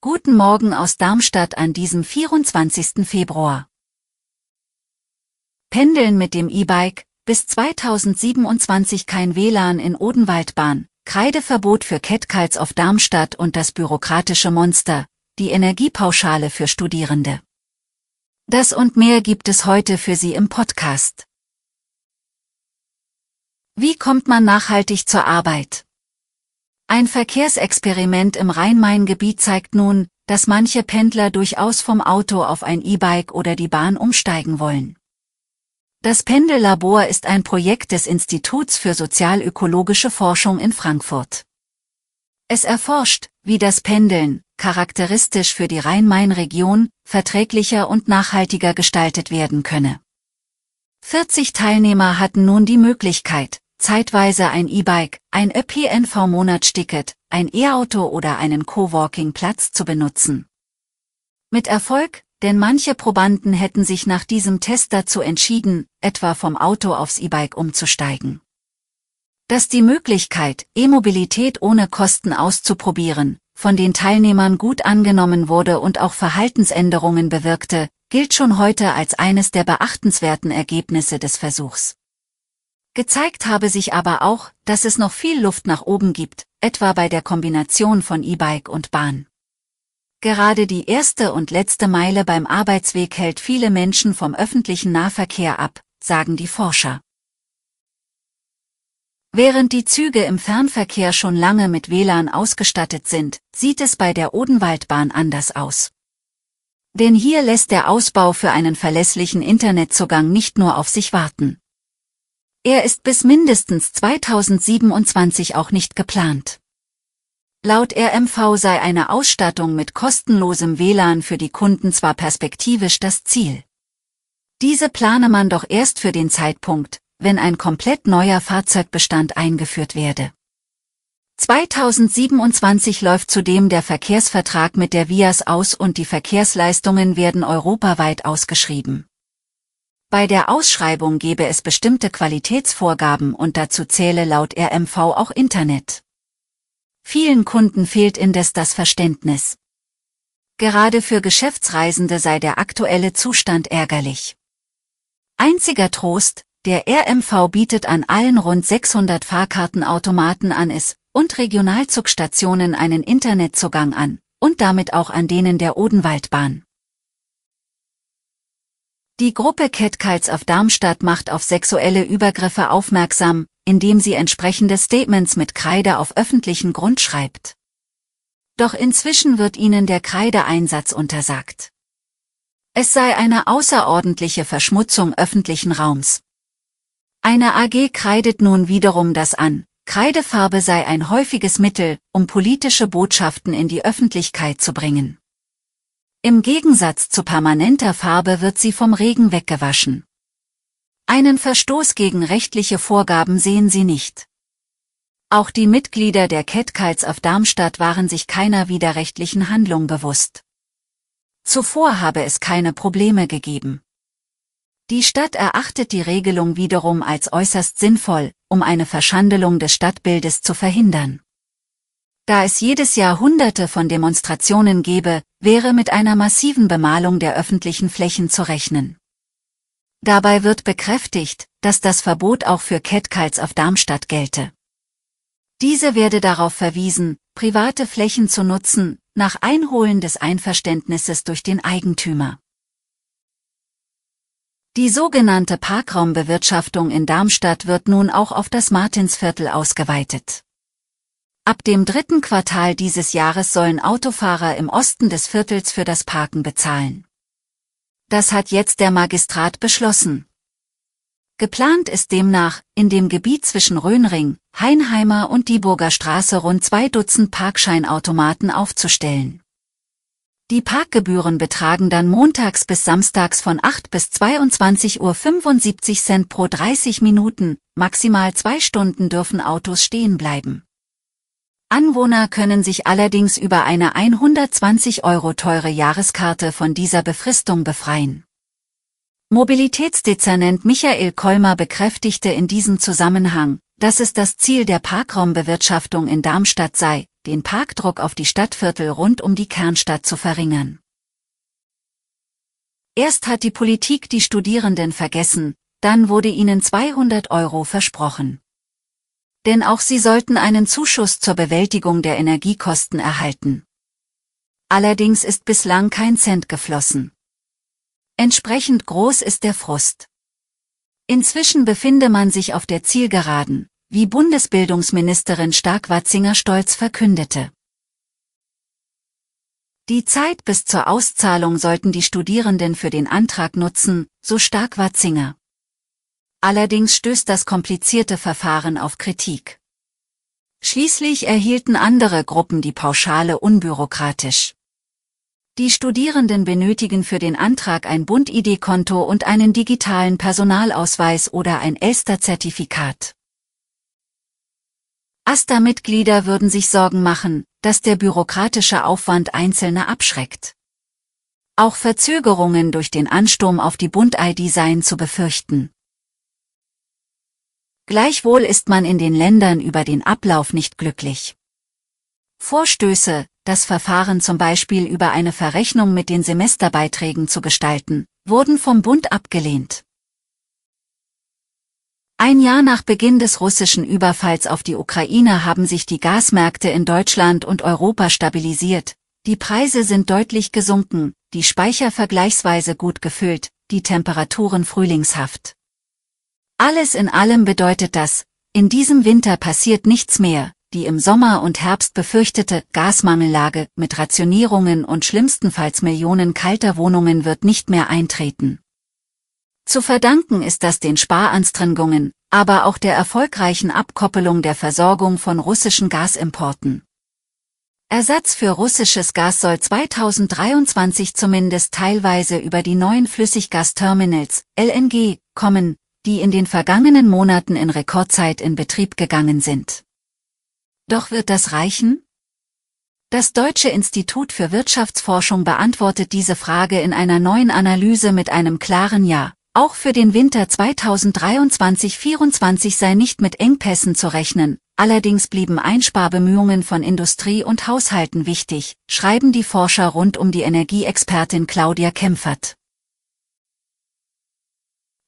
Guten Morgen aus Darmstadt an diesem 24. Februar. Pendeln mit dem E-Bike, bis 2027 kein WLAN in Odenwaldbahn, Kreideverbot für Kettkalz auf Darmstadt und das bürokratische Monster, die Energiepauschale für Studierende. Das und mehr gibt es heute für Sie im Podcast. Wie kommt man nachhaltig zur Arbeit? Ein Verkehrsexperiment im Rhein-Main-Gebiet zeigt nun, dass manche Pendler durchaus vom Auto auf ein E-Bike oder die Bahn umsteigen wollen. Das Pendellabor ist ein Projekt des Instituts für sozialökologische Forschung in Frankfurt. Es erforscht, wie das Pendeln, charakteristisch für die Rhein-Main-Region, verträglicher und nachhaltiger gestaltet werden könne. 40 Teilnehmer hatten nun die Möglichkeit, zeitweise ein E-Bike, ein ÖPNV-Monatsticket, ein E-Auto oder einen Coworking-Platz zu benutzen. Mit Erfolg, denn manche Probanden hätten sich nach diesem Test dazu entschieden, etwa vom Auto aufs E-Bike umzusteigen. Dass die Möglichkeit, E-Mobilität ohne Kosten auszuprobieren, von den Teilnehmern gut angenommen wurde und auch Verhaltensänderungen bewirkte, gilt schon heute als eines der beachtenswerten Ergebnisse des Versuchs. Gezeigt habe sich aber auch, dass es noch viel Luft nach oben gibt, etwa bei der Kombination von E-Bike und Bahn. Gerade die erste und letzte Meile beim Arbeitsweg hält viele Menschen vom öffentlichen Nahverkehr ab, sagen die Forscher. Während die Züge im Fernverkehr schon lange mit WLAN ausgestattet sind, sieht es bei der Odenwaldbahn anders aus. Denn hier lässt der Ausbau für einen verlässlichen Internetzugang nicht nur auf sich warten. Er ist bis mindestens 2027 auch nicht geplant. Laut RMV sei eine Ausstattung mit kostenlosem WLAN für die Kunden zwar perspektivisch das Ziel. Diese plane man doch erst für den Zeitpunkt, wenn ein komplett neuer Fahrzeugbestand eingeführt werde. 2027 läuft zudem der Verkehrsvertrag mit der VIAS aus und die Verkehrsleistungen werden europaweit ausgeschrieben. Bei der Ausschreibung gebe es bestimmte Qualitätsvorgaben und dazu zähle laut RMV auch Internet. Vielen Kunden fehlt indes das Verständnis. Gerade für Geschäftsreisende sei der aktuelle Zustand ärgerlich. Einziger Trost, der RMV bietet an allen rund 600 Fahrkartenautomaten an es und Regionalzugstationen einen Internetzugang an und damit auch an denen der Odenwaldbahn. Die Gruppe Kettkites auf Darmstadt macht auf sexuelle Übergriffe aufmerksam, indem sie entsprechende Statements mit Kreide auf öffentlichen Grund schreibt. Doch inzwischen wird ihnen der Kreideeinsatz untersagt. Es sei eine außerordentliche Verschmutzung öffentlichen Raums. Eine AG kreidet nun wiederum das an, Kreidefarbe sei ein häufiges Mittel, um politische Botschaften in die Öffentlichkeit zu bringen. Im Gegensatz zu permanenter Farbe wird sie vom Regen weggewaschen. Einen Verstoß gegen rechtliche Vorgaben sehen sie nicht. Auch die Mitglieder der Kettkites auf Darmstadt waren sich keiner widerrechtlichen Handlung bewusst. Zuvor habe es keine Probleme gegeben. Die Stadt erachtet die Regelung wiederum als äußerst sinnvoll, um eine Verschandelung des Stadtbildes zu verhindern. Da es jedes Jahr Hunderte von Demonstrationen gebe, wäre mit einer massiven Bemalung der öffentlichen Flächen zu rechnen. Dabei wird bekräftigt, dass das Verbot auch für Kettkites auf Darmstadt gelte. Diese werde darauf verwiesen, private Flächen zu nutzen, nach Einholen des Einverständnisses durch den Eigentümer. Die sogenannte Parkraumbewirtschaftung in Darmstadt wird nun auch auf das Martinsviertel ausgeweitet. Ab dem dritten Quartal dieses Jahres sollen Autofahrer im Osten des Viertels für das Parken bezahlen. Das hat jetzt der Magistrat beschlossen. Geplant ist demnach, in dem Gebiet zwischen Röhnring, Heinheimer und Dieburger Straße rund zwei Dutzend Parkscheinautomaten aufzustellen. Die Parkgebühren betragen dann montags bis samstags von 8 bis 22 Uhr 75 Cent pro 30 Minuten, maximal zwei Stunden dürfen Autos stehen bleiben. Anwohner können sich allerdings über eine 120 Euro teure Jahreskarte von dieser Befristung befreien. Mobilitätsdezernent Michael Kolmer bekräftigte in diesem Zusammenhang, dass es das Ziel der Parkraumbewirtschaftung in Darmstadt sei, den Parkdruck auf die Stadtviertel rund um die Kernstadt zu verringern. Erst hat die Politik die Studierenden vergessen, dann wurde ihnen 200 Euro versprochen. Denn auch sie sollten einen Zuschuss zur Bewältigung der Energiekosten erhalten. Allerdings ist bislang kein Cent geflossen. Entsprechend groß ist der Frust. Inzwischen befinde man sich auf der Zielgeraden, wie Bundesbildungsministerin Stark-Watzinger stolz verkündete. Die Zeit bis zur Auszahlung sollten die Studierenden für den Antrag nutzen, so Stark-Watzinger. Allerdings stößt das komplizierte Verfahren auf Kritik. Schließlich erhielten andere Gruppen die Pauschale unbürokratisch. Die Studierenden benötigen für den Antrag ein Bund-ID-Konto und einen digitalen Personalausweis oder ein Elster-Zertifikat. AStA-Mitglieder würden sich Sorgen machen, dass der bürokratische Aufwand Einzelne abschreckt. Auch Verzögerungen durch den Ansturm auf die Bund-ID seien zu befürchten. Gleichwohl ist man in den Ländern über den Ablauf nicht glücklich. Vorstöße, das Verfahren zum Beispiel über eine Verrechnung mit den Semesterbeiträgen zu gestalten, wurden vom Bund abgelehnt. Ein Jahr nach Beginn des russischen Überfalls auf die Ukraine haben sich die Gasmärkte in Deutschland und Europa stabilisiert, die Preise sind deutlich gesunken, die Speicher vergleichsweise gut gefüllt, die Temperaturen frühlingshaft. Alles in allem bedeutet das, in diesem Winter passiert nichts mehr, die im Sommer und Herbst befürchtete Gasmangellage mit Rationierungen und schlimmstenfalls Millionen kalter Wohnungen wird nicht mehr eintreten. Zu verdanken ist das den Sparanstrengungen, aber auch der erfolgreichen Abkoppelung der Versorgung von russischen Gasimporten. Ersatz für russisches Gas soll 2023 zumindest teilweise über die neuen Flüssiggasterminals, LNG, kommen, die in den vergangenen Monaten in Rekordzeit in Betrieb gegangen sind. Doch wird das reichen? Das Deutsche Institut für Wirtschaftsforschung beantwortet diese Frage in einer neuen Analyse mit einem klaren Ja. Auch für den Winter 2023-24 sei nicht mit Engpässen zu rechnen, allerdings blieben Einsparbemühungen von Industrie und Haushalten wichtig, schreiben die Forscher rund um die Energieexpertin Claudia Kempfert.